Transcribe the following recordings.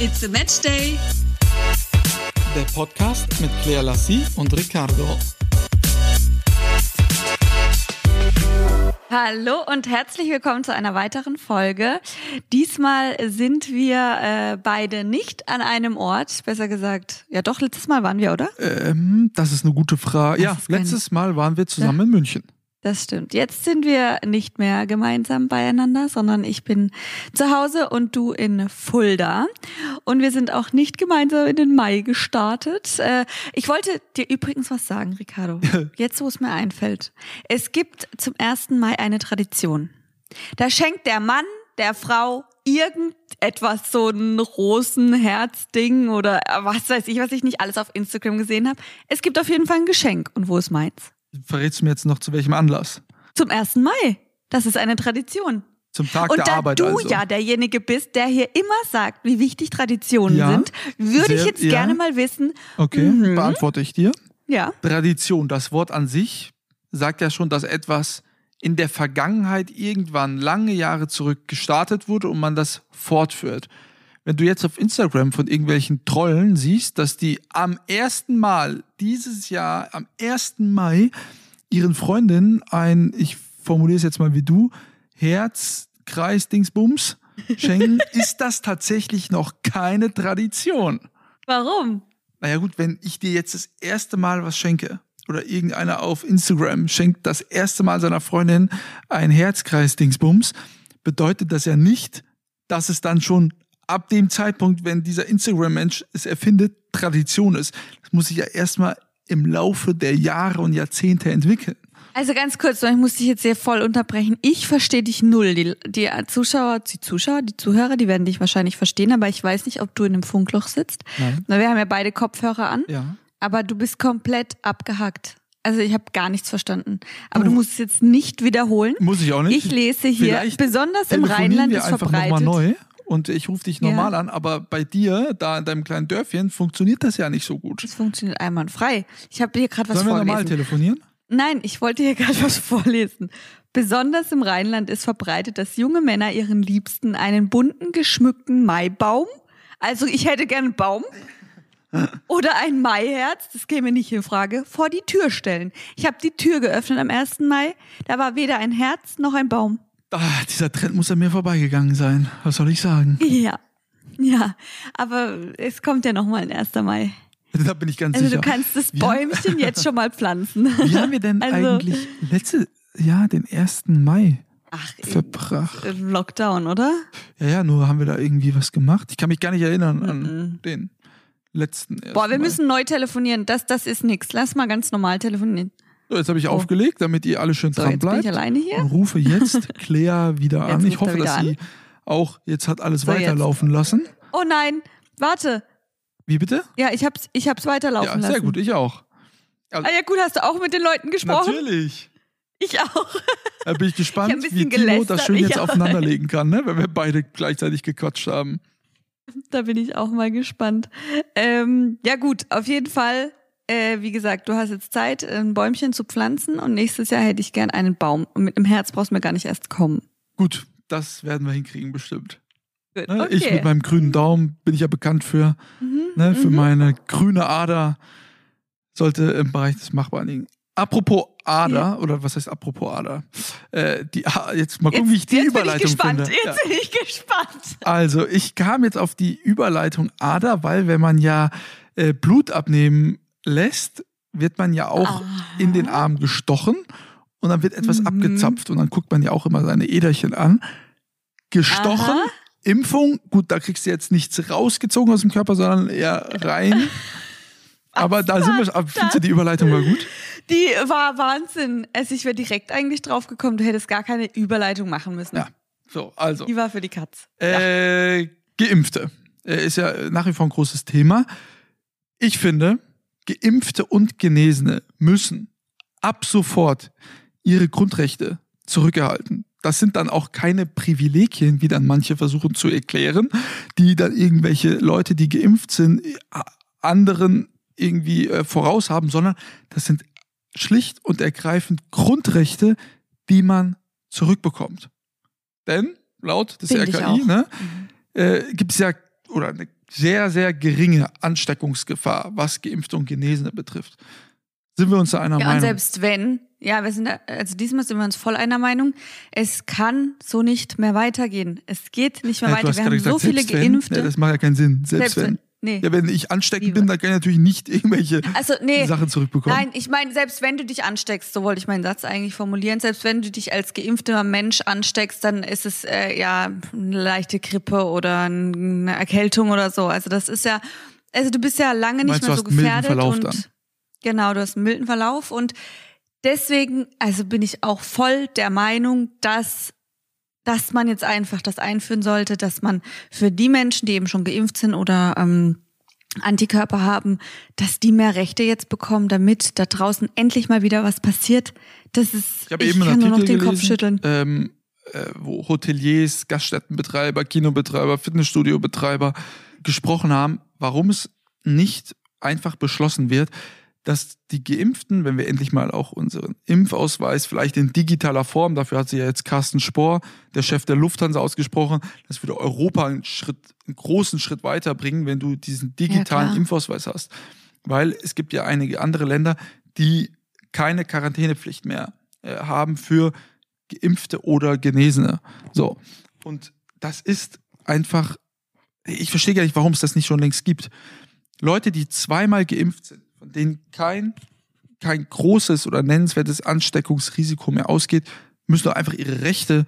It's a Match Day. Der Podcast mit Claire Lassie und Ricardo. Hallo und herzlich willkommen zu einer weiteren Folge. Diesmal sind wir äh, beide nicht an einem Ort, besser gesagt, ja doch, letztes Mal waren wir, oder? Ähm, das ist eine gute Frage. Das ja, letztes Mal waren wir zusammen in München. Das stimmt. Jetzt sind wir nicht mehr gemeinsam beieinander, sondern ich bin zu Hause und du in Fulda. Und wir sind auch nicht gemeinsam in den Mai gestartet. Äh, Ich wollte dir übrigens was sagen, Ricardo. Jetzt, wo es mir einfällt. Es gibt zum 1. Mai eine Tradition. Da schenkt der Mann der Frau irgendetwas, so ein Rosenherzding oder was weiß ich, was ich nicht alles auf Instagram gesehen habe. Es gibt auf jeden Fall ein Geschenk. Und wo ist meins? Verrätst du mir jetzt noch zu welchem Anlass? Zum 1. Mai. Das ist eine Tradition. Zum Tag Und der da Arbeit du also. ja derjenige bist, der hier immer sagt, wie wichtig Traditionen Ja, sind, würde ich jetzt ja. gerne mal wissen, Okay, Mhm. beantworte ich dir. ja, Tradition, das Wort an sich sagt ja schon, dass etwas in der Vergangenheit irgendwann lange Jahre zurück gestartet wurde und man das fortführt. Wenn du jetzt auf Instagram von irgendwelchen Trollen siehst, dass die am ersten Mal dieses Jahr, am 1. Mai, ihren Freundinnen ein, ich formuliere es jetzt mal wie du, Herz, Kreis, Dingsbums schenken, ist das tatsächlich noch keine Tradition. warum? Naja gut, wenn ich dir jetzt das erste Mal was schenke oder irgendeiner auf Instagram schenkt das erste Mal seiner Freundin ein Herzkreis-Dingsbums, bedeutet das ja nicht, dass es dann schon ab dem Zeitpunkt, wenn dieser Instagram-Mensch es erfindet, Tradition ist. Das muss sich ja erstmal im Laufe der Jahre und Jahrzehnte entwickeln. Also ganz kurz, ich muss dich jetzt sehr voll unterbrechen. Ich verstehe dich null. Die, die Zuschauer, die Zuschauer, die Zuhörer, die werden dich wahrscheinlich verstehen, aber ich weiß nicht, ob du in einem Funkloch sitzt. Nein. Na, wir haben ja beide Kopfhörer an, Ja. aber du bist komplett abgehackt. Also ich habe gar nichts verstanden. Aber Du- du musst es jetzt nicht wiederholen. Muss ich auch nicht. Ich lese hier, Vielleicht besonders im Rheinland ist verbreitet. nochmal neu und ich rufe dich Ja. normal an, aber bei dir, da in deinem kleinen Dörfchen, funktioniert das ja nicht so gut. Das funktioniert einwandfrei. Ich habe hier gerade was Sollen wir normal telefonieren? Nein, ich wollte hier gerade was vorlesen. Besonders im Rheinland ist verbreitet, dass junge Männer ihren Liebsten einen bunten, geschmückten Maibaum, also ich hätte gern einen Baum, oder ein Maiherz, das käme nicht in Frage, vor die Tür stellen. Ich habe die Tür geöffnet am 1. Mai, da war weder ein Herz noch ein Baum. Ah, dieser Trend muss an mir vorbeigegangen sein. Was soll ich sagen? Ja, ja, aber es kommt ja nochmal ein 1. Mai. Da bin ich ganz Also sicher. du kannst das Bäumchen jetzt schon mal pflanzen. Wie haben wir denn Also- eigentlich letzte Jahr den 1. Mai Ach, verbracht? Lockdown, oder? Ja, ja, nur haben wir da irgendwie was gemacht. Ich kann mich gar nicht erinnern an den letzten 1. Boah, wir Mai. müssen neu telefonieren. Das, das ist nix. Lass mal ganz normal telefonieren. So, jetzt habe ich aufgelegt, damit ihr alle schön So, dran jetzt bin bleibt. ich alleine hier. Und rufe jetzt Claire wieder an. Jetzt Ich hoffe, dass wieder sie auch jetzt hat alles So, jetzt. weiterlaufen lassen. Oh nein, warte. Wie bitte? Ja, ich hab's, ich hab's weiterlaufen Ja, lassen. sehr gut, ich auch. Ah ja gut, hast du auch mit den Leuten gesprochen? Natürlich. Ich auch. Da bin ich Ich gespannt, ein wie Timo das schön ich jetzt aufeinanderlegen kann, ne? wenn wir beide gleichzeitig gequatscht haben. Da bin ich auch mal gespannt. Ähm, ja gut, auf jeden Fall. Äh, wie gesagt, du hast jetzt Zeit, ein Bäumchen zu pflanzen und nächstes Jahr hätte ich gern einen Baum. Und mit einem Herz brauchst du mir gar nicht erst kommen. Gut, das werden wir hinkriegen bestimmt. Gut, Ne? okay. Ich mit meinem grünen Daumen bin ich ja bekannt für, Mhm, ne, für mhm. meine grüne Ader. Sollte im Bereich des Machbaren liegen. Apropos Ader, oder was heißt apropos Ader? Äh, die, A- jetzt mal gucken, wie ich die jetzt Überleitung bin ich gespannt. finde. Jetzt bin ich gespannt. Also, ich kam jetzt auf die Überleitung Ader, weil wenn man ja äh, Blut abnehmen lässt, wird man ja auch Aha. in den Arm gestochen und dann wird etwas Mhm. abgezapft und dann guckt man ja auch immer seine Äderchen an. Gestochen, Aha. Impfung, gut, da kriegst du jetzt nichts rausgezogen aus dem Körper, sondern eher rein. Aber da sind wir, aber findest du die Überleitung war gut? Die war Wahnsinn. Also ich wäre direkt eigentlich drauf gekommen, du hättest gar keine Überleitung machen müssen. Ja. So, also. Die war für die Katz. Äh, Geimpfte äh, ist ja nach wie vor ein großes Thema. Ich finde, Geimpfte und Genesene müssen ab sofort ihre Grundrechte zurückerhalten. Das sind dann auch keine Privilegien, wie dann manche versuchen zu erklären, die dann irgendwelche Leute, die geimpft sind, anderen irgendwie äh, voraus haben, sondern das sind schlicht und ergreifend Grundrechte, die man zurückbekommt. Denn laut des Finde ich RKI ne, äh, gibt es ja oder eine sehr, sehr geringe Ansteckungsgefahr, was Geimpfte und Genesene betrifft. Sind wir uns da einer Ja, und Meinung? selbst wenn, ja, wir sind da, also diesmal sind wir uns voll einer Meinung, es kann so nicht mehr weitergehen. Es geht nicht mehr Ja, weiter. Wir haben so gesagt, viele selbst wenn, Geimpfte. Ja, das macht ja keinen Sinn. Selbst, selbst wenn. Nee. Ja, wenn ich ansteckend bin, dann kann ich natürlich nicht irgendwelche Also, nee. Sachen zurückbekommen. Nein, ich meine, selbst wenn du dich ansteckst, so wollte ich meinen Satz eigentlich formulieren, selbst wenn du dich als geimpfter Mensch ansteckst, dann ist es äh, ja eine leichte Grippe oder eine Erkältung oder so. Also das ist ja, also du bist ja lange nicht Meinst, du mehr hast so einen milden gefährdet Verlauf und dann? genau, du hast einen milden Verlauf und deswegen, also bin ich auch voll der Meinung, dass dass man jetzt einfach das einführen sollte, dass man für die Menschen, die eben schon geimpft sind oder ähm, Antikörper haben, dass die mehr Rechte jetzt bekommen, damit da draußen endlich mal wieder was passiert. Das ist, Ich ich eben kann nur noch den Kopf gelesen, schütteln. Ähm, äh, wo Hoteliers, Gaststättenbetreiber, Kinobetreiber, Fitnessstudiobetreiber gesprochen haben, warum es nicht einfach beschlossen wird, dass die Geimpften, wenn wir endlich mal auch unseren Impfausweis vielleicht in digitaler Form, dafür hat sich ja jetzt Carsten Spohr, der Chef der Lufthansa, ausgesprochen, das würde Europa einen Schritt, einen großen Schritt weiterbringen, wenn du diesen digitalen klar. Impfausweis hast. Weil es gibt ja einige andere Länder, die keine Quarantänepflicht mehr äh, haben für Geimpfte oder Genesene. So. Und das ist einfach, ich verstehe gar nicht, warum es das nicht schon längst gibt. Leute, die zweimal geimpft sind, von denen kein, kein großes oder nennenswertes Ansteckungsrisiko mehr ausgeht, müssen doch einfach ihre Rechte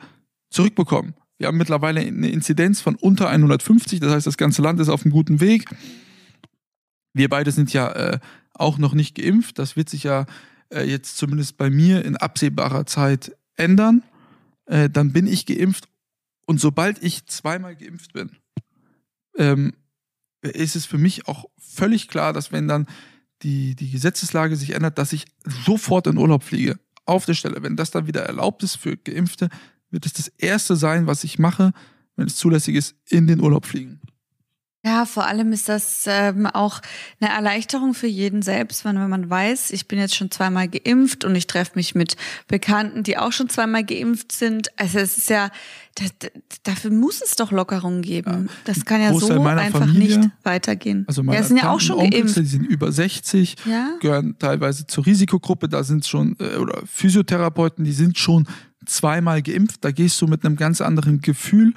zurückbekommen. Wir haben mittlerweile eine Inzidenz von unter 150, das heißt, das ganze Land ist auf einem guten Weg. Wir beide sind ja äh, auch noch nicht geimpft. Das wird sich ja äh, jetzt zumindest bei mir in absehbarer Zeit ändern. Äh, dann bin ich geimpft und sobald ich zweimal geimpft bin, ähm, ist es für mich auch völlig klar, dass wenn dann die, die Gesetzeslage sich ändert, dass ich sofort in Urlaub fliege. Auf der Stelle. Wenn das dann wieder erlaubt ist für Geimpfte, wird es das Erste sein, was ich mache, wenn es zulässig ist, in den Urlaub fliegen. Ja, vor allem ist das ähm, auch eine Erleichterung für jeden selbst, wenn, wenn man weiß, ich bin jetzt schon zweimal geimpft und ich treffe mich mit Bekannten, die auch schon zweimal geimpft sind. Also es ist ja, das, dafür muss es doch Lockerungen geben. Das kann ja Großteil so einfach Familie, nicht weitergehen. Also meine ja, sind ja auch schon Onkels, geimpft. Die sind über 60, Ja? gehören teilweise zur Risikogruppe. Da sind schon, äh, oder Physiotherapeuten, die sind schon zweimal geimpft. Da gehst du mit einem ganz anderen Gefühl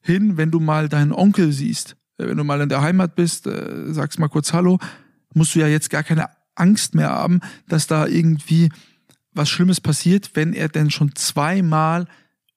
hin, wenn du mal deinen Onkel siehst. Äh, Wenn du mal in der Heimat bist, äh, sagst mal kurz Hallo, musst du ja jetzt gar keine Angst mehr haben, dass da irgendwie was Schlimmes passiert, wenn er denn schon zweimal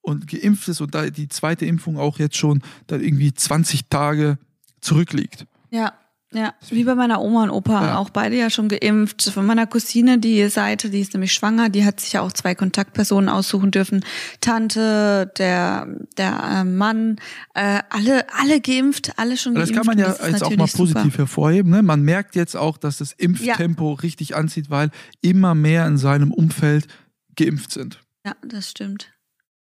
und geimpft ist und da die zweite Impfung auch jetzt schon dann irgendwie 20 Tage zurückliegt. Ja, ja. Wie bei meiner Oma und Opa, Ja. auch beide ja schon geimpft. Von meiner Cousine, die Seite, die ist nämlich schwanger, die hat sich ja auch zwei Kontaktpersonen aussuchen dürfen. Tante, der, der äh, Mann, äh, alle, alle geimpft, alle schon Aber Das geimpft. kann man ja jetzt auch mal positiv super. hervorheben. Ne? Man merkt jetzt auch, dass das Impftempo richtig anzieht, weil immer mehr in seinem Umfeld geimpft sind. Ja, das stimmt.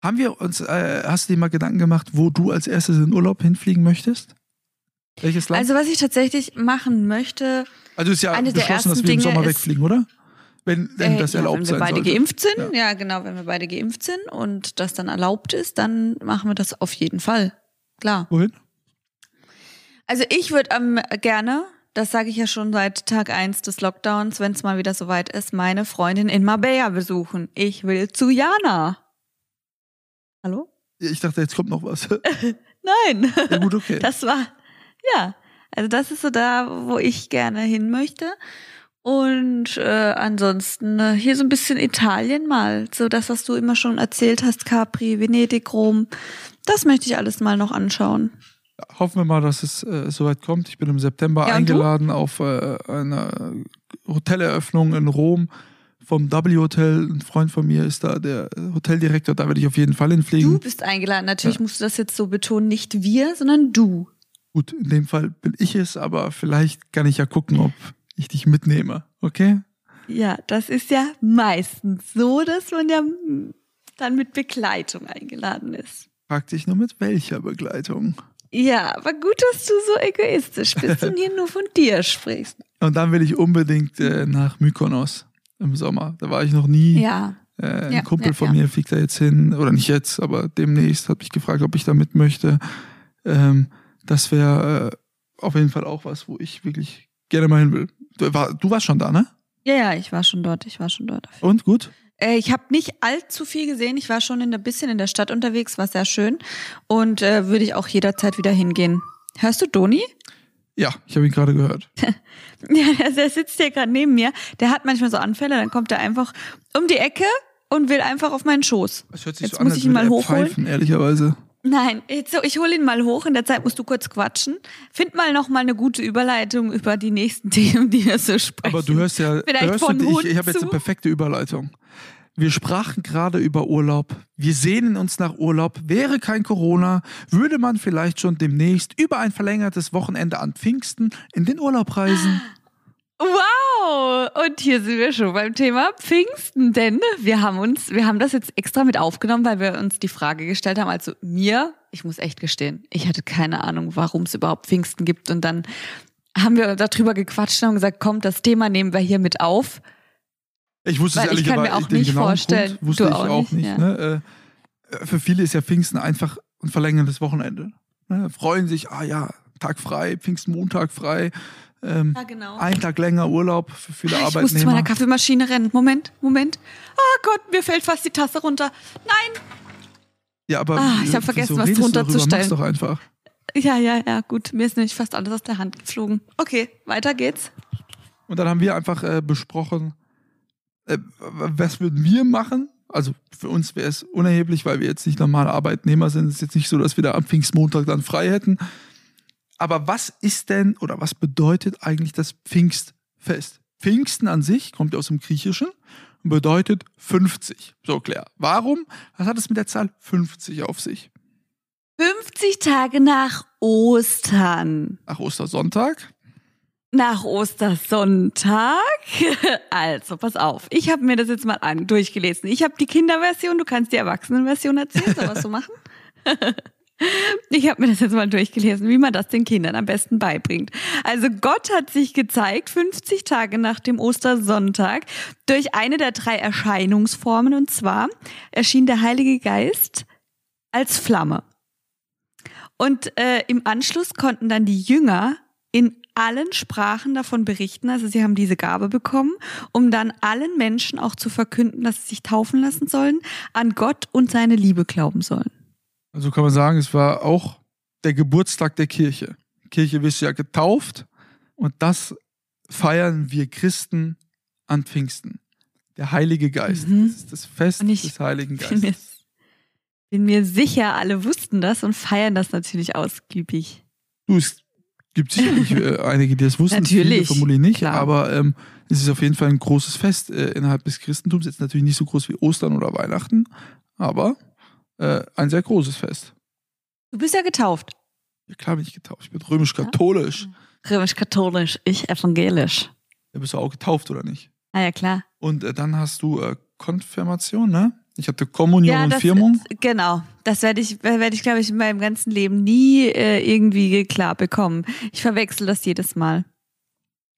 Haben wir uns, äh, hast du dir mal Gedanken gemacht, wo du als erstes in Urlaub hinfliegen möchtest? Welches Land? Also was ich tatsächlich machen möchte, Also ist ja eine der beschlossen, dass ersten wir im Dinge Sommer ist- wegfliegen, oder? Wenn, wenn äh, das ja, erlaubt wenn wir beide sollte. geimpft sind, Ja. ja. genau, wenn wir beide geimpft sind und das dann erlaubt ist, dann machen wir das auf jeden Fall. Klar. Wohin? Also ich würde ähm, gerne, das sage ich ja schon seit Tag eins des Lockdowns, wenn es mal wieder soweit ist, meine Freundin in Marbella besuchen. Ich will zu Jana. Hallo? Ich dachte, jetzt kommt noch was. Nein. ja gut, okay. Das war, ja. Also das ist so da, wo ich gerne hin möchte. Und äh, ansonsten äh, hier so ein bisschen Italien mal. So das, was du immer schon erzählt hast, Capri, Venedig, Rom. Das möchte ich alles mal noch anschauen. Hoffen wir mal, dass es äh, soweit kommt. Ich bin im September Ja, und du? eingeladen auf äh, eine Hoteleröffnung in Rom vom W Hotel. Ein Freund von mir ist da der Hoteldirektor. Da werde ich auf jeden Fall Du hinfliegen. bist eingeladen. Natürlich Ja. musst du das jetzt so betonen, nicht wir, sondern du. Gut, in dem Fall bin ich es, aber vielleicht kann ich ja gucken, ob ich dich mitnehme. Okay? Ja, das ist ja meistens so, dass man ja dann mit Begleitung eingeladen ist. Frag dich nur mit welcher Begleitung. Ja, aber gut, dass du so egoistisch bist und hier nur von dir sprichst. Und dann will ich unbedingt äh, nach Mykonos im Sommer. Da war ich noch nie. Ja, Äh, ein Ja, Kumpel ja, von ja. mir fliegt da jetzt hin, oder nicht jetzt, aber demnächst hat mich gefragt, ob ich da mit möchte. Ähm, das wäre auf jeden Fall auch was, wo ich wirklich gerne mal hin will. Du, war, du warst schon da, ne? Ja, ja, ich war schon dort, ich war schon dort. Und gut? Äh, ich habe nicht allzu viel gesehen. Ich war schon ein bisschen in der Stadt unterwegs, war sehr schön. Und äh, würde ich auch jederzeit wieder hingehen. Hörst du Doni? Ja, ich habe ihn gerade gehört. ja, der sitzt hier gerade neben mir. Der hat manchmal so Anfälle, dann kommt er einfach um die Ecke und will einfach auf meinen Schoß. Das hört sich Jetzt so an, muss als ich ihn mal er hochholen. Pfeifen, ehrlicherweise. Nein, jetzt so, ich hole ihn mal hoch. In der Zeit musst du kurz quatschen. Find mal noch mal eine gute Überleitung über die nächsten Themen, die wir so sprechen. Aber du hörst ja, Vielleicht hörst von du, ich, Hund ich habe jetzt eine perfekte Überleitung. Wir sprachen gerade über Urlaub. Wir sehnen uns nach Urlaub. Wäre kein Corona, würde man vielleicht schon demnächst über ein verlängertes Wochenende an Pfingsten in den Urlaub reisen. Wow! Und hier sind wir schon beim Thema Pfingsten, denn wir haben uns, wir haben das jetzt extra mit aufgenommen, weil wir uns die Frage gestellt haben, also mir, ich muss echt gestehen, ich hatte keine Ahnung, warum es überhaupt Pfingsten gibt und dann haben wir darüber gequatscht und haben gesagt, komm, das Thema nehmen wir hier mit auf. Ich wusste es Weil ich kann mir auch nicht vorstellen. Grund wusste Du ich auch auch nicht, nicht. ja. ne? Äh, Für viele ist ja Pfingsten einfach ein verlängertes Wochenende. Ne? Freuen sich, ah ja, Tag frei, Pfingstmontag frei. Ähm, Ja, genau. Ein Tag länger Urlaub für viele Ich muss zu Arbeitnehmer. meiner Kaffeemaschine rennen. Moment, Moment. Ah Gott, mir fällt fast die Tasse runter. Nein. Ja, aber Ah, ich äh, hab vergessen, wieso was drunter zu darüber? stellen. Mach's doch einfach. Ja, ja, ja, gut. Mir ist nämlich fast alles aus der Hand geflogen. Okay, weiter geht's. Und dann haben wir einfach äh, besprochen, äh, was würden wir machen? Also für uns wäre es unerheblich, weil wir jetzt nicht normale Arbeitnehmer sind. Es ist jetzt nicht so, dass wir da am Pfingstmontag dann frei hätten. Aber was ist denn oder was bedeutet eigentlich das Pfingstfest? Pfingsten an sich kommt ja aus dem Griechischen und bedeutet 50. So, Claire. Warum? Was hat es mit der Zahl 50 auf sich? 50 Tage nach Ostern. Nach Ostersonntag? Nach Ostersonntag. Also, pass auf. Ich habe mir das jetzt mal an, durchgelesen. Ich habe die Kinderversion, du kannst die Erwachsenenversion erzählen. Soll was so machen? Ich habe mir das jetzt mal durchgelesen, wie man das den Kindern am besten beibringt. Also Gott hat sich gezeigt, 50 Tage nach dem Ostersonntag, durch eine der drei Erscheinungsformen. Und zwar erschien der Heilige Geist als Flamme. Und äh, im Anschluss konnten dann die Jünger in allen Sprachen davon berichten. Also sie haben diese Gabe bekommen, um dann allen Menschen auch zu verkünden, dass sie sich taufen lassen sollen, an Gott und seine Liebe glauben sollen. Also kann man sagen, es war auch der Geburtstag der Kirche. Die Kirche wirst ja getauft und das feiern wir Christen an Pfingsten. Der Heilige Geist. Mhm. Das ist das Fest des Heiligen Bin mir, Geistes. bin mir sicher, alle wussten das und feiern das natürlich ausgiebig. Du, es gibt sicherlich äh, einige, die das wussten, viele Natürlich, vermutlich nicht, klar. aber ähm, es ist auf jeden Fall ein großes Fest äh, innerhalb des Christentums. Jetzt natürlich nicht so groß wie Ostern oder Weihnachten, aber äh, ein sehr großes Fest. Du bist ja getauft. Ja, klar bin ich getauft. Ich bin römisch-katholisch. Römisch-katholisch, ich evangelisch. Da bist du auch getauft, oder nicht? Ah ja, klar. Und äh, dann hast du äh, Konfirmation, ne? Ich hatte Kommunion ja, und das, Firmung. Genau. Das werde ich, werde ich, glaube ich, in meinem ganzen Leben nie äh, irgendwie klar bekommen. Ich verwechsel das jedes Mal.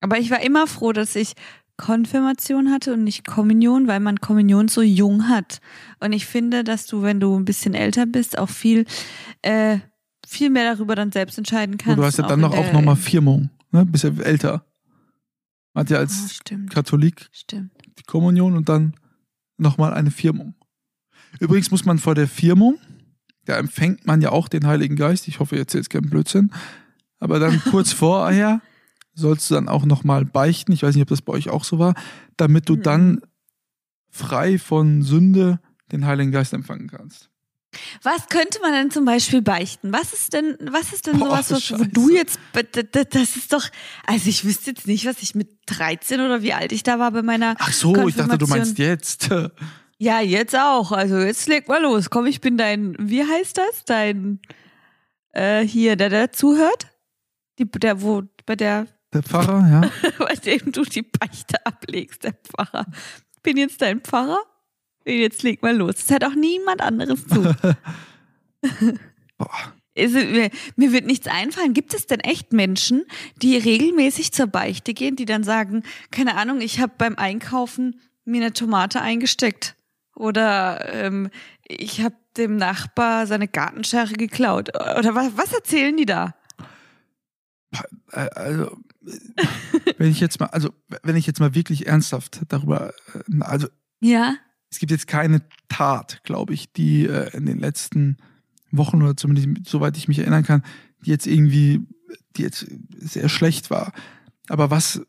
Aber ich war immer froh, dass ich Konfirmation hatte und nicht Kommunion, weil man Kommunion so jung hat. Und ich finde, dass du, wenn du ein bisschen älter bist, auch viel, äh, viel mehr darüber dann selbst entscheiden kannst. Und du hast ja dann in noch auch nochmal Firmung, ne? Bist ja älter. Man hat ja als stimmt, Katholik stimmt. die Kommunion und dann nochmal eine Firmung. Übrigens muss man vor der Firmung, da empfängt man ja auch den Heiligen Geist. Ich hoffe, ihr erzählt keinen Blödsinn. Aber dann kurz vorher sollst du dann auch nochmal beichten. Ich weiß nicht, ob das bei euch auch so war, damit du Mhm. dann frei von Sünde den Heiligen Geist empfangen kannst. Was könnte man denn zum Beispiel beichten? Was ist denn, was ist denn Boah, sowas, was, wo du jetzt, das ist doch, also ich wüsste jetzt nicht, was ich mit 13 oder wie alt ich da war bei meiner Ach so, ich dachte, du meinst jetzt. Ja, jetzt auch. Also jetzt leg mal los. Komm, ich bin dein, wie heißt das? Dein, äh, hier, der, der zuhört? Die, der, wo, bei der, Der Pfarrer, ja. bei dem du die Beichte ablegst, der Pfarrer. Bin jetzt dein Pfarrer? Jetzt leg mal los. Es hört auch niemand anderes zu. Boah. Ist, mir, mir wird nichts einfallen. Gibt es denn echt Menschen, die regelmäßig zur Beichte gehen, die dann sagen, keine Ahnung, ich habe beim Einkaufen mir eine Tomate eingesteckt oder ähm, ich habe dem Nachbar seine Gartenschere geklaut oder was, was erzählen die da? Äh, Also, wenn ich jetzt mal, also, wenn ich jetzt mal wirklich ernsthaft darüber, äh, also, Ja. es gibt jetzt keine Tat, glaube ich, die äh, in den letzten Wochen oder zumindest soweit ich mich erinnern kann, die jetzt irgendwie, die jetzt sehr schlecht war. Aber was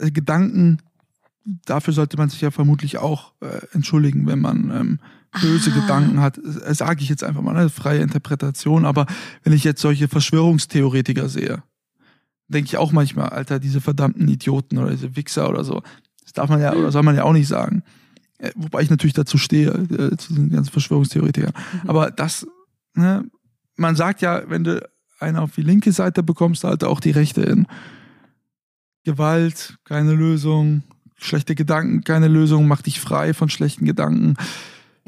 äh, Gedanken, dafür sollte man sich ja vermutlich auch äh, entschuldigen, wenn man ähm, böse Ah. Gedanken hat. Äh, Sage ich jetzt einfach mal, ne? freie Interpretation. Aber wenn ich jetzt solche Verschwörungstheoretiker sehe, denke ich auch manchmal, Alter, diese verdammten Idioten oder diese Wichser oder so. Das darf man ja, oder soll man ja auch nicht sagen. Äh, Wobei ich natürlich dazu stehe, äh, zu diesen ganzen Verschwörungstheoretikern. Mhm. Aber das, ne, man sagt ja, wenn du einen auf die linke Seite bekommst, halt auch die rechte in. Gewalt, keine Lösung. Schlechte Gedanken, keine Lösung. Mach dich frei von schlechten Gedanken.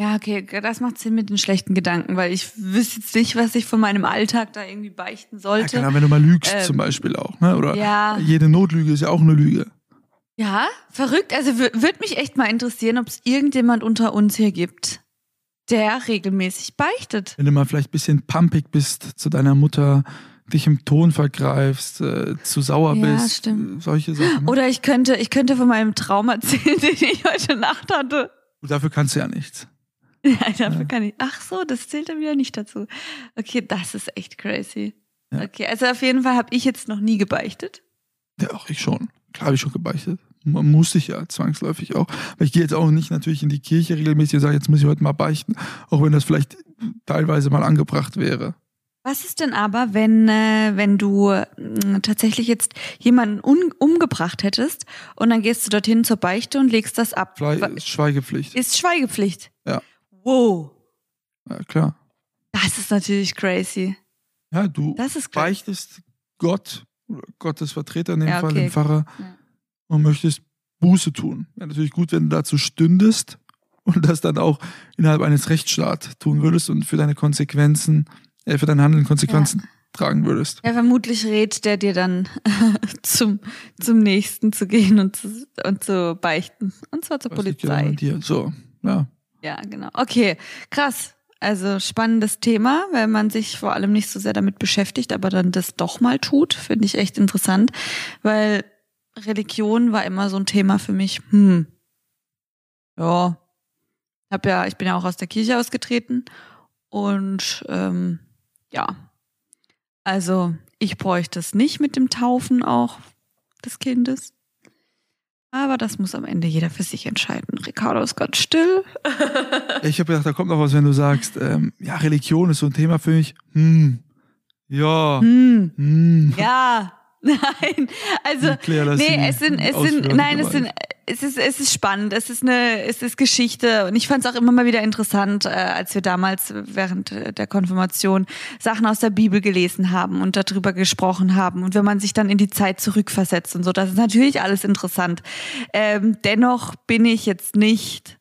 Ja, okay, das macht Sinn mit den schlechten Gedanken, weil ich wüsste jetzt nicht, was ich von meinem Alltag da irgendwie beichten Ja, sollte. genau, wenn du mal lügst Ähm, zum Beispiel auch. Ne? Oder ja. jede Notlüge ist ja auch eine Lüge. Ja, verrückt. Also würde mich echt mal interessieren, ob es irgendjemand unter uns hier gibt, der regelmäßig beichtet. Wenn du mal vielleicht ein bisschen pumpig bist zu deiner Mutter, dich im Ton vergreifst, äh, zu sauer Ja, bist, stimmt. solche Sachen. ne? Oder ich könnte, ich könnte von meinem Traum erzählen, den ich heute Nacht hatte. Und dafür kannst du ja nichts. Ja, dafür Ja. kann ich. Ach so, das zählt dann wieder nicht dazu. Okay, das ist echt crazy. Ja. Okay, also auf jeden Fall habe ich jetzt noch nie gebeichtet. Ja, auch ich schon. Klar habe ich schon gebeichtet. Man muss ich ja zwangsläufig auch. Aber ich gehe jetzt auch nicht natürlich in die Kirche regelmäßig und sage, jetzt muss ich heute mal beichten. Auch wenn das vielleicht teilweise mal angebracht wäre. Was ist denn aber, wenn, äh, wenn du mh, tatsächlich jetzt jemanden umgebracht hättest und dann gehst du dorthin zur Beichte und legst das ab? Fle Wa- Schweigepflicht. Ist Schweigepflicht. Ja. Wow. Ja, klar. Das ist natürlich crazy. Ja, du Das ist crazy. beichtest Gott, Gottes Vertreter in dem Ja, Fall, okay. den Pfarrer, Ja. und möchtest Buße tun. Wäre natürlich gut, wenn du dazu stündest und das dann auch innerhalb eines Rechtsstaats tun würdest und für deine Konsequenzen, äh, für dein Handeln Konsequenzen tragen würdest. Ja, vermutlich rät der dir dann zum, zum nächsten zu gehen und zu, und zu beichten. Und zwar zur ja Polizei. an dir? So, ja. Ja, genau. Okay, krass. Also spannendes Thema, weil man sich vor allem nicht so sehr damit beschäftigt, aber dann das doch mal tut, finde ich echt interessant, weil Religion war immer so ein Thema für mich. Hm. Ja. Hab ja, ich bin ja auch aus der Kirche ausgetreten und ähm, ja. Also ich bräuchte es nicht mit dem Taufen auch des Kindes. Aber das muss am Ende jeder für sich entscheiden. Ricardo ist ganz still. Ich habe gedacht, da kommt noch was, wenn du sagst, ähm, ja, Religion ist so ein Thema für mich. Hm, ja, Hm. hm. Ja, nein. Also, nee, es sind, es sind, nein, es sind, es ist, es ist spannend. Es ist eine, es ist Geschichte. Und ich fand es auch immer mal wieder interessant, äh, als wir damals während äh, der Konfirmation Sachen aus der Bibel gelesen haben und darüber gesprochen haben. Und wenn man sich dann in die Zeit zurückversetzt und so, das ist natürlich alles interessant. Ähm, dennoch bin ich jetzt nicht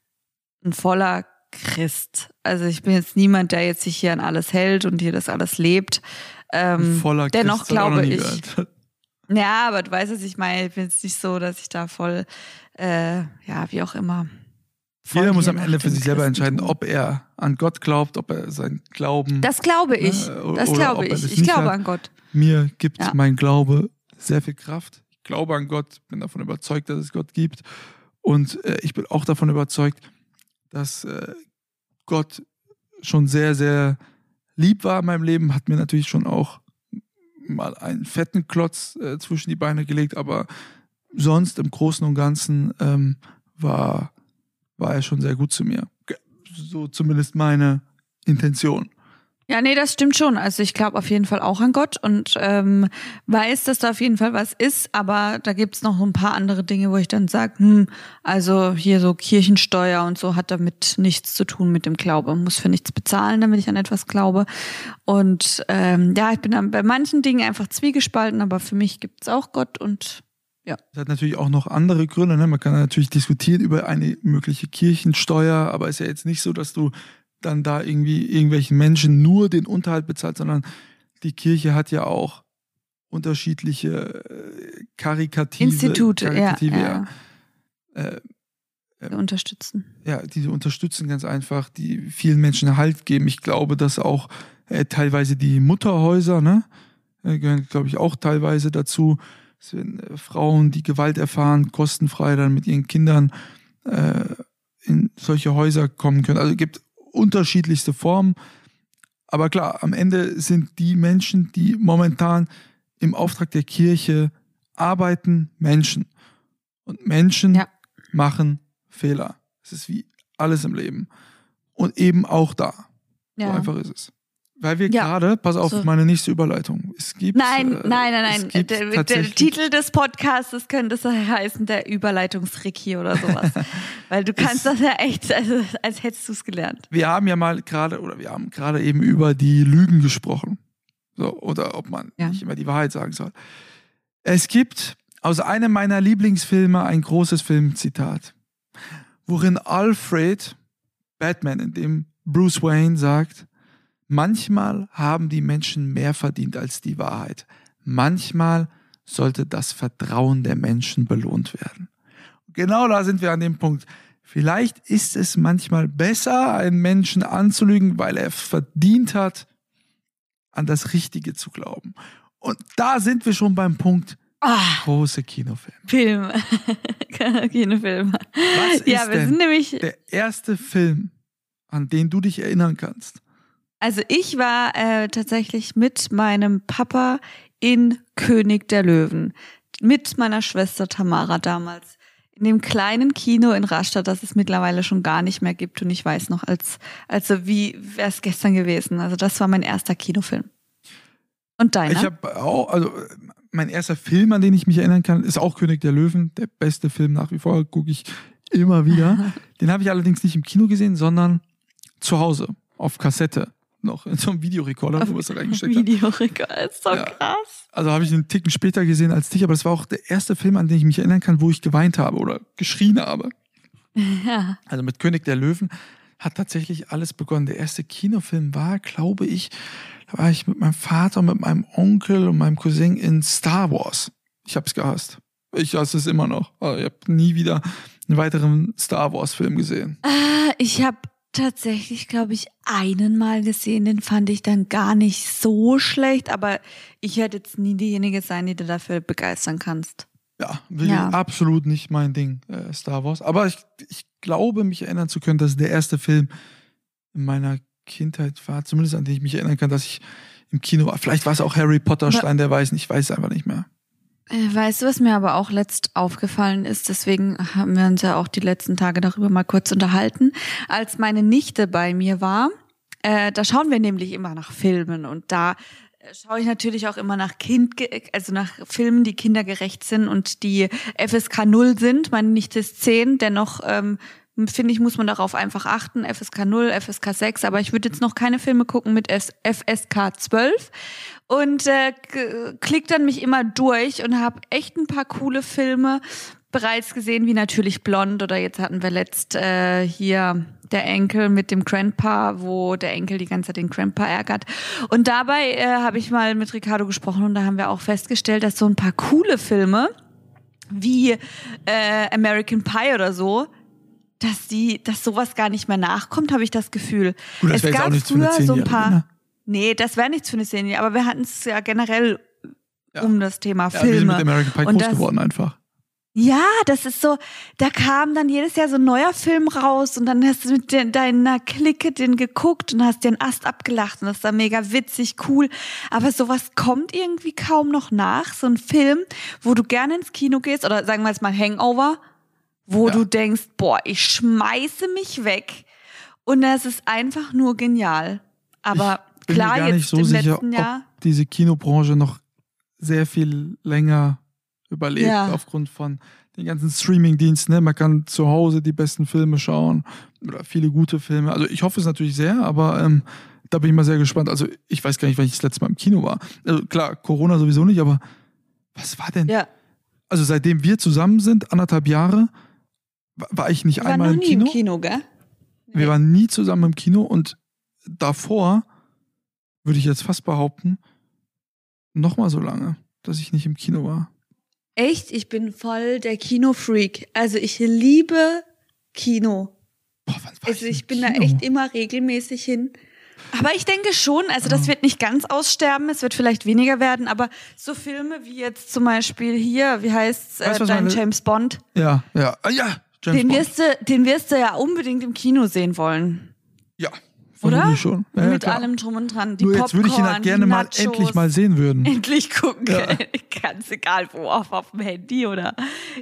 ein voller Christ. Also ich bin jetzt niemand, der jetzt sich hier an alles hält und hier das alles lebt. Ähm, Voller dennoch Christ, glaube ich. gehört. Ja, aber du weißt, was ich meine. Ich bin jetzt nicht so, dass ich da voll, äh, ja, wie auch immer. Jeder muss am Ende für sich selber entscheiden, ob er an Gott glaubt, ob er sein Glauben Das glaube ich. Ne, Das glaube ich. das Ich glaube hat. an Gott. Mir gibt Ja. mein Glaube sehr viel Kraft. Ich glaube an Gott, bin davon überzeugt, dass es Gott gibt. Und äh, ich bin auch davon überzeugt, dass äh, Gott schon sehr, sehr lieb war in meinem Leben, hat mir natürlich schon auch mal einen fetten Klotz äh, zwischen die Beine gelegt, aber sonst im Großen und Ganzen ähm, war, war er schon sehr gut zu mir. So zumindest meine Intention. Ja, nee, das stimmt schon. Also ich glaube auf jeden Fall auch an Gott und ähm, weiß, dass da auf jeden Fall was ist, aber da gibt's noch ein paar andere Dinge, wo ich dann sage, hm, also hier so Kirchensteuer und so hat damit nichts zu tun mit dem Glaube. Muss für nichts bezahlen, damit ich an etwas glaube. Und ähm, ja, ich bin dann bei manchen Dingen einfach zwiegespalten, aber für mich gibt's auch Gott und Das hat natürlich auch noch andere Gründe. Ne? Man kann natürlich diskutieren über eine mögliche Kirchensteuer, aber ist ja jetzt nicht so, dass du dann da irgendwie irgendwelchen Menschen nur den Unterhalt bezahlst, sondern die Kirche hat ja auch unterschiedliche äh, karikative Institute, ja, karitative, ja, Äh, wir unterstützen. ja, die unterstützen ganz einfach, die vielen Menschen Halt geben. Ich glaube, dass auch äh, teilweise die Mutterhäuser, ne, äh, gehören, glaube ich, auch teilweise dazu. Es werden äh, Frauen, die Gewalt erfahren, kostenfrei dann mit ihren Kindern äh, in solche Häuser kommen können. Also es gibt unterschiedlichste Formen. Aber klar, am Ende sind die Menschen, die momentan im Auftrag der Kirche arbeiten, Menschen. Und Menschen Ja. machen Fehler. Es ist wie alles im Leben. Und eben auch da. So Ja. einfach ist es. Weil wir Ja. gerade, pass auf, So. meine nächste Überleitung. Es gibt. Nein, äh, nein, nein, es nein. Der, der Titel des Podcasts könnte so heißen, der Überleitungsricky oder sowas. Weil du kannst das ja echt, also, als hättest du es gelernt. Wir haben ja mal gerade, oder wir haben gerade eben über die Lügen gesprochen. So, oder ob man Ja. nicht immer die Wahrheit sagen soll. Es gibt aus einem meiner Lieblingsfilme ein großes Filmzitat, worin Alfred, Batman, in dem Bruce Wayne sagt, manchmal haben die Menschen mehr verdient als die Wahrheit. Manchmal sollte das Vertrauen der Menschen belohnt werden. Genau da sind wir an dem Punkt. Vielleicht ist es manchmal besser, einen Menschen anzulügen, weil er verdient hat, an das Richtige zu glauben. Und da sind wir schon beim Punkt Ah, große Kinofilme. Film. Kinofilm. Was ist Ja, wir sind nämlich, der erste Film, an den du dich erinnern kannst? Also ich war äh, tatsächlich mit meinem Papa in König der Löwen. Mit meiner Schwester Tamara damals. In dem kleinen Kino in Rastatt, das es mittlerweile schon gar nicht mehr gibt. Und ich weiß noch, als, also wie wäre es gestern gewesen. Also das war mein erster Kinofilm. Und deiner? Ich habe auch, also mein erster Film, an den ich mich erinnern kann, ist auch König der Löwen. Der beste Film nach wie vor, gucke ich immer wieder. den habe ich allerdings nicht im Kino gesehen, sondern zu Hause auf Kassette noch in so einem Videorekorder, wo wir es reingesteckt haben. Videorekorder ist so Ja. krass. Also habe ich einen Ticken später gesehen als dich, aber das war auch der erste Film, an den ich mich erinnern kann, wo ich geweint habe oder geschrien habe. Ja. Also mit König der Löwen hat tatsächlich alles begonnen. Der erste Kinofilm war, glaube ich, da war ich mit meinem Vater, mit meinem Onkel und meinem Cousin in Star Wars. Ich habe es gehasst. Ich hasse es immer noch. Aber Ich habe nie wieder einen weiteren Star Wars Film gesehen. Ah, Ich habe tatsächlich, glaube ich, einen Mal gesehen. Den fand ich dann gar nicht so schlecht, aber ich werde jetzt nie diejenige sein, die du dafür begeistern kannst. Ja, Ja. absolut nicht mein Ding, äh, Star Wars. Aber ich, ich glaube, mich erinnern zu können, dass der erste Film in meiner Kindheit war, zumindest an den ich mich erinnern kann, dass ich im Kino war. Vielleicht war es auch Harry Potter, Stein der Weisen, ich weiß es einfach nicht mehr. Äh, Weißt du, was mir aber auch letzt aufgefallen ist? Deswegen haben wir uns ja auch die letzten Tage darüber mal kurz unterhalten. Als meine Nichte bei mir war, äh, da schauen wir nämlich immer nach Filmen und da äh, schaue ich natürlich auch immer nach Kind, also nach Filmen, die kindergerecht sind und die FSK 0 sind. Meine Nichte ist 10, dennoch ähm, finde ich, muss man darauf einfach achten. FSK 0, FSK 6, aber ich würde jetzt noch keine Filme gucken mit FSK 12 und äh, klick dann mich immer durch und habe echt ein paar coole Filme bereits gesehen, wie natürlich Blond oder jetzt hatten wir letzt äh, hier der Enkel mit dem Grandpa, wo der Enkel die ganze Zeit den Grandpa ärgert. Und dabei äh, habe ich mal mit Ricardo gesprochen und da haben wir auch festgestellt, dass so ein paar coole Filme wie äh, American Pie oder so, dass die, dass sowas gar nicht mehr nachkommt, habe ich das Gefühl. Gut, das es gab auch nichts für eine früher so ein paar. ne? Nee, das wäre nichts für eine Szene, aber wir hatten es ja generell Ja. um das Thema Ja, wir sind Filme. mit American Pie Und groß geworden einfach. Ja, das ist so, da kam dann jedes Jahr so ein neuer Film raus und dann hast du mit de deiner Clique den geguckt und hast den Ast abgelacht und das war mega witzig, cool. Aber sowas kommt irgendwie kaum noch nach. So ein Film, wo du gerne ins Kino gehst oder sagen wir jetzt mal Hangover, wo Ja. du denkst, boah, ich schmeiße mich weg. Und das ist einfach nur genial. Aber Bin klar, mir gar jetzt nicht so im sicher, letzten Jahr. ob diese Kinobranche noch sehr viel länger überlebt Ja. aufgrund von den ganzen Streaming-Diensten. Ne? Man kann zu Hause die besten Filme schauen oder viele gute Filme. Also ich hoffe es natürlich sehr, aber ähm, da bin ich mal sehr gespannt. Also ich weiß gar nicht, wann ich das letzte Mal im Kino war. Also klar, Corona sowieso nicht, aber was war denn? Ja, Also seitdem wir zusammen sind, anderthalb Jahre, war ich nicht wir einmal im nie Kino. im Kino, gell? Wir waren nie zusammen im Kino und davor würde ich jetzt fast behaupten, noch mal so lange, dass ich nicht im Kino war. Echt, ich bin voll der Kinofreak. Also ich liebe Kino. Boah, wann war Also ich ich bin da Kino? echt immer regelmäßig hin. Aber ich denke schon, also das wird nicht ganz aussterben, es wird vielleicht weniger werden, aber so Filme wie jetzt zum Beispiel hier, wie heißt äh, dein James Bond, Ja, ja, ah, ja. James den Bond. wirst, du, den wirst du ja unbedingt im Kino sehen wollen. Ja, Oder? schon. Ja, ja, Mit klar. allem drum und dran. Die Nur jetzt würde ich ihn halt gerne mal endlich mal sehen würden. endlich gucken. Ja. Ganz egal wo, auf, auf dem Handy oder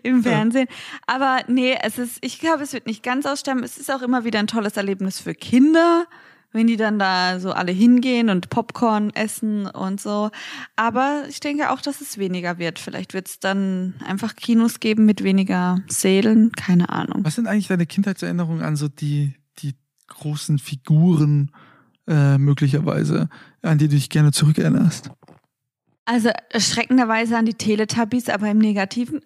im Fernsehen. Aber nee, es ist, ich glaube, es wird nicht ganz aussterben. Es ist auch immer wieder ein tolles Erlebnis für Kinder, wenn die dann da so alle hingehen und Popcorn essen und so. Aber ich denke auch, dass es weniger wird. Vielleicht wird es dann einfach Kinos geben mit weniger Sälen. Keine Ahnung. Was sind eigentlich deine Kindheitserinnerungen an so die, die großen Figuren äh, möglicherweise, an die du dich gerne zurückerinnerst? Also erschreckenderweise an die Teletubbies, aber im Negativen.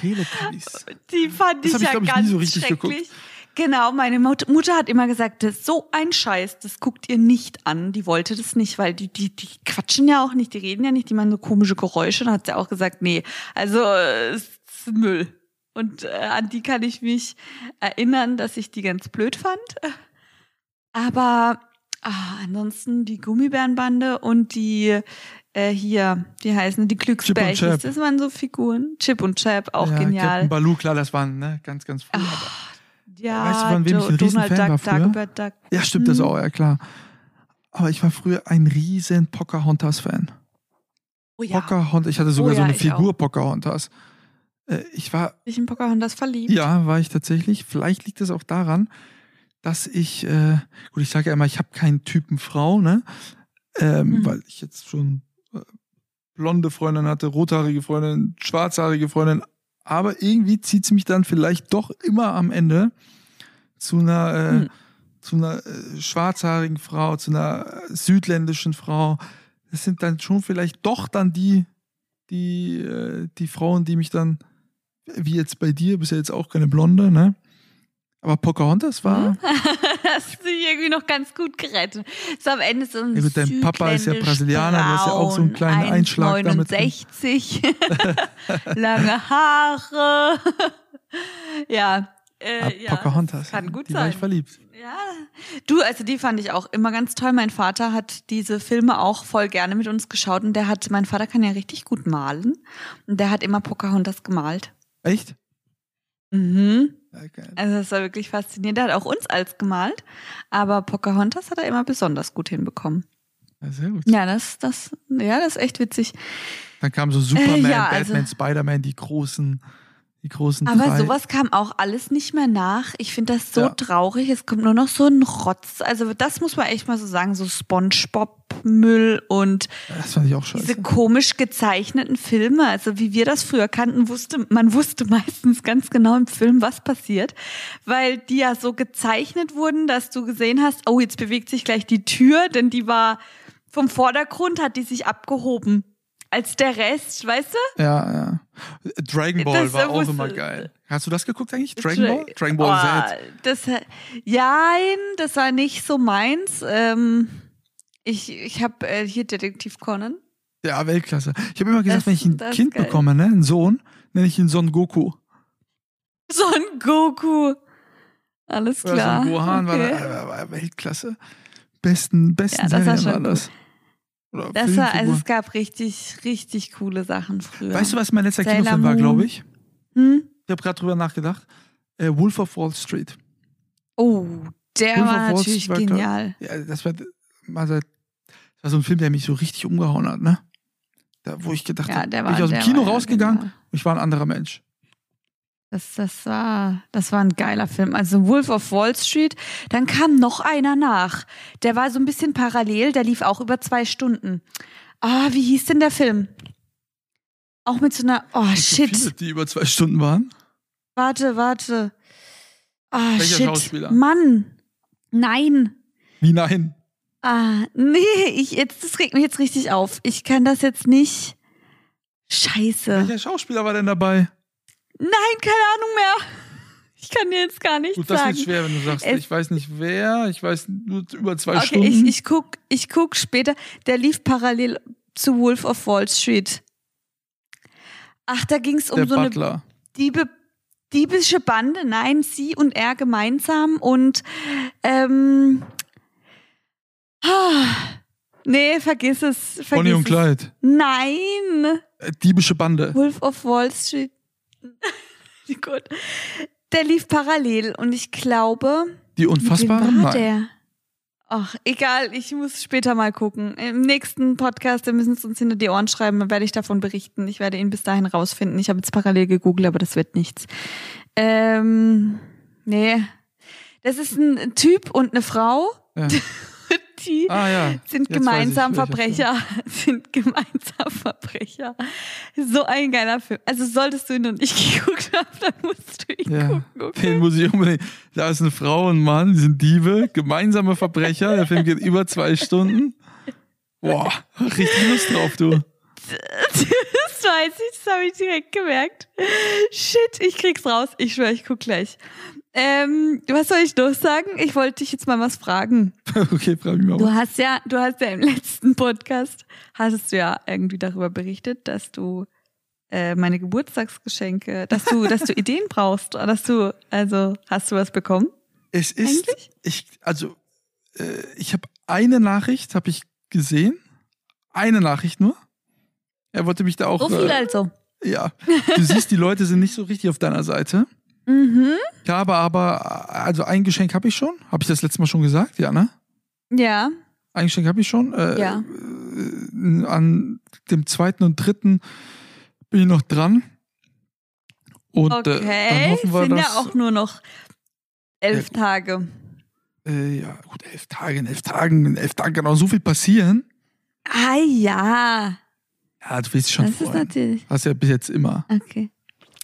Teletubbies. Die fand Das ich ich, ja ich, nie ganz so richtig schrecklich. Genau, meine Mut Mutter hat immer gesagt, das ist so ein Scheiß, das guckt ihr nicht an. Die wollte das nicht, weil die, die, die quatschen ja auch nicht, die reden ja nicht, die machen so komische Geräusche. Dann hat sie auch gesagt, nee, also äh, es ist Müll. Und äh, an die kann ich mich erinnern, dass ich die ganz blöd fand. Aber ah, ansonsten die Gummibärenbande und die äh, hier, wie heißen die, Glücksbärchis, Chap. das waren so Figuren. Chip und Chap, auch ja, genial. Captain Baloo, klar, das waren ne, ganz, ganz früh. aber- Ja, Weißt du, von wem ich ein Do- Riesenfan Donald war Duck, früher? Dagobert Duck. Ja, stimmt, das Mhm. auch, ja klar. Aber ich war früher ein riesen Pocahontas-Fan. Oh ja, Pocahontas, ich hatte sogar Oh so ja, eine ich Figur Pocahontas. Äh, ich war, ich in Pocahontas verliebt. ja, war ich tatsächlich. Vielleicht liegt es auch daran, dass ich, äh, gut, ich sage ja immer, ich habe keinen Typen Frau, ne? Ähm, Mhm. Weil ich jetzt schon äh, blonde Freundin hatte, rothaarige Freundin, schwarzhaarige Freundin. Aber irgendwie zieht sie mich dann vielleicht doch immer am Ende zu einer, äh, Hm. zu einer äh, schwarzhaarigen Frau, zu einer äh, südländischen Frau. Das sind dann schon vielleicht doch dann die, die, äh, die Frauen, die mich dann, wie jetzt bei dir, bist ja jetzt auch keine Blonde, ne? Aber Pocahontas war, Hm? Hast du irgendwie noch ganz gut gerettet. So am Ende so ein Ja gut, dein Papa ist ja Brasilianer, du hast ja auch so einen kleinen Einschlag damit drin. 1,69, lange Haare. ja. Äh, ah, ja, Pocahontas. Kann gut die war sein. ich verliebt. Ja. Du, also die fand ich auch immer ganz toll. Mein Vater hat diese Filme auch voll gerne mit uns geschaut und der hat, mein Vater kann ja richtig gut malen und der hat immer Pocahontas gemalt. Echt? Mhm. Geil. Also das war wirklich faszinierend. Der hat auch uns als gemalt, aber Pocahontas hat er immer besonders gut hinbekommen. Ja, sehr gut. Ja, das, das, ja, das ist echt witzig. Dann kamen so Superman, Äh, ja, also- Batman, Spider-Man, die großen, die großen Aber drei. sowas kam auch alles nicht mehr nach. Ich finde das so Ja. traurig. Es kommt nur noch so ein Rotz. Also das muss man echt mal so sagen, so Spongebob-Müll und diese komisch gezeichneten Filme. Also wie wir das früher kannten, wusste man wusste meistens ganz genau im Film, was passiert, weil die ja so gezeichnet wurden, dass du gesehen hast, oh, jetzt bewegt sich gleich die Tür, denn die war vom Vordergrund hat die sich abgehoben als der Rest, weißt du? Ja, ja. Dragon Ball Das war auch immer geil. Hast du das geguckt eigentlich? Dragon Ball? Dragon Ball oh, Z. Das, nein, das war nicht so meins. Ähm, ich ich habe äh, hier Detektiv Conan. Ja, Weltklasse. Ich habe immer gesagt, Das- wenn ich ein Kind bekomme, ne, einen Sohn, nenne ich ihn Son Goku. Son Goku. Alles Oder klar. Son Gohan okay. war, war, war Weltklasse. Besten, besten Ja, das war Serien schon waren das. Oder Das war, also es gab richtig, richtig coole Sachen früher. Weißt du, was mein letzter Sailor Kinofilm war, glaube ich? Hm? Ich habe gerade drüber nachgedacht. Äh, Wolf of Wall Street. Oh, der Wolf war natürlich war genial. Ja, das war, also, das war so ein Film, der mich so richtig umgehauen hat, ne? Da, wo ich gedacht Ja, habe, ich aus dem Kino rausgegangen genial. und ich war ein anderer Mensch. Das, das, war, das war ein geiler Film. Also Wolf of Wall Street. Dann kam noch einer nach. Der war so ein bisschen parallel. Der lief auch über zwei Stunden. Ah, wie hieß denn der Film? Auch mit so einer. Oh, shit. viele, die über zwei Stunden waren. Warte, warte. Ah, Welcher shit. Schauspieler? Mann. Nein. Wie nein? Ah, nee, ich jetzt, das regt mich jetzt richtig auf. Ich kann das jetzt nicht. Scheiße. Welcher Schauspieler war denn dabei? Nein, keine Ahnung mehr. Ich kann dir jetzt gar nichts Gut, das sagen. wird schwer, wenn du sagst, Es- ich weiß nicht wer, ich weiß nur über zwei okay, Stunden. ich, ich guck, ich guck später. Der lief parallel zu Wolf of Wall Street. Ach, da ging es um der so eine Butler. Diebe, diebische Bande. Nein, sie und er gemeinsam und ähm, Nee, vergiss es. Vergiss Bonnie und. Clyde. Nein. Äh, Diebische Bande. Wolf of Wall Street. Gut. Der lief parallel und ich glaube. Die Unfassbaren? war der? Ach, egal, ich muss später mal gucken. Im nächsten Podcast, wir müssen es uns hinter die Ohren schreiben, dann werde ich davon berichten. Ich werde ihn bis dahin rausfinden. Ich habe jetzt parallel gegoogelt, aber das wird nichts. Ähm, nee. Das ist ein Typ und eine Frau, Ja. die Ah ja. sind Jetzt gemeinsam ich, Verbrecher. Sind gemeinsam Verbrecher. So ein geiler Film. Also solltest du ihn noch nicht geguckt haben, dann musst du ihn Ja, gucken. Okay? den muss ich unbedingt. Da ist eine Frau und ein Mann, die sind Diebe, gemeinsame Verbrecher. Der Film geht über zwei Stunden. Boah, richtig Lust drauf, du. Das weiß ich, das habe ich direkt gemerkt. Shit, ich krieg's raus. Ich schwöre, ich guck gleich. Ähm, was soll ich noch sagen? Ich wollte dich jetzt mal was fragen. Okay, frag mich mal. Du hast ja, du hast ja im letzten Podcast, hattest du ja irgendwie darüber berichtet, dass du äh, meine Geburtstagsgeschenke, dass du, dass du Ideen brauchst, dass du, also hast du was bekommen? Es ist, Eigentlich? ich, also, äh, ich habe eine Nachricht, habe ich gesehen. Eine Nachricht nur. Er wollte mich da auch. So viel äh, also. ja. Du siehst, die Leute sind nicht so richtig auf deiner Seite. Mhm. Ich habe aber, also ein Geschenk habe ich schon. Habe ich das letzte Mal schon gesagt? Ja, ne? Ja. Ein Geschenk habe ich schon. Äh, Ja. äh, An dem zweiten und dritten bin ich noch dran. Und äh, dann Okay. hoffen wir, sind dass. ja auch nur noch elf Ja, Tage. äh, ja, gut, elf Tage, in elf Tagen, in elf Tagen kann auch so viel passieren. Ah ja. Ja, du willst schon Das ist freuen. natürlich. Hast ja bis jetzt immer. Okay.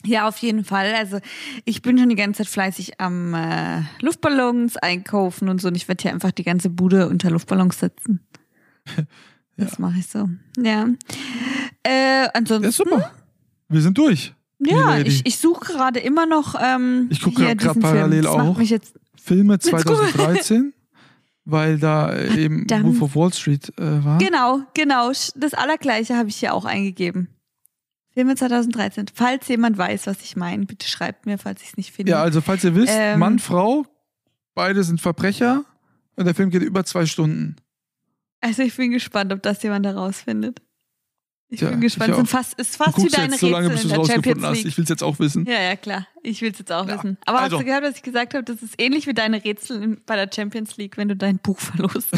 Ja, auf jeden Fall. Also ich bin schon die ganze Zeit fleißig am äh, Luftballons einkaufen und so. Und ich werde hier einfach die ganze Bude unter Luftballons setzen. Das mache ich so. Ja. Äh, ansonsten. Ja, super. Wir sind durch. Ja, ich, ich suche gerade immer noch. Ähm, Ich gucke diesen parallel auch. Filme Let's go. 2013, weil da eben. Wolf of Wall Street äh, war. genau, genau. Das Allergleiche habe ich hier auch eingegeben. Filme 2013. Falls jemand weiß, was ich meine, bitte schreibt mir, falls ich es nicht finde. Ja, also falls ihr wisst, Ähm. Mann, Frau, beide sind Verbrecher und der Film geht über zwei Stunden. Also ich bin gespannt, ob das jemand herausfindet. Ich Tja, bin gespannt. ich fast, ist Du fast wie deine jetzt so lange, bis Rätsel du in es der rausgefunden Champions hast. League. Ich will es jetzt auch wissen. Ja, ja, klar. Ich will es jetzt auch Ja. wissen. Aber Also. hast du gehört, was ich gesagt habe? Das ist ähnlich wie deine Rätsel bei der Champions League, wenn du dein Buch verlost.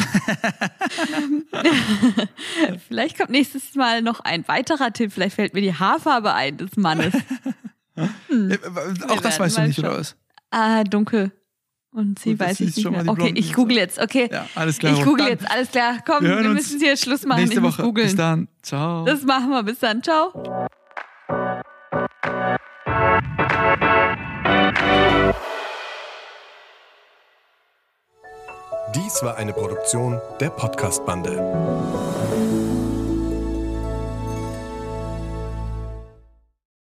Vielleicht kommt nächstes Mal noch ein weiterer Tipp. Vielleicht fällt mir die Haarfarbe ein des Mannes. Äh, auch das weißt du nicht, oder schauen. was? Ah, dunkel. Und sie Gut, das weiß ich nicht mehr. Okay, ich und google jetzt. Okay. Ja, alles klar. ich google jetzt. Alles klar. Komm, Wir wir, müssen hier Schluss machen. Nächste ich muss Woche. Bis googeln. dann. Ciao. Das machen wir. Bis dann. Ciao. Dies war eine Produktion der Podcast-Bande.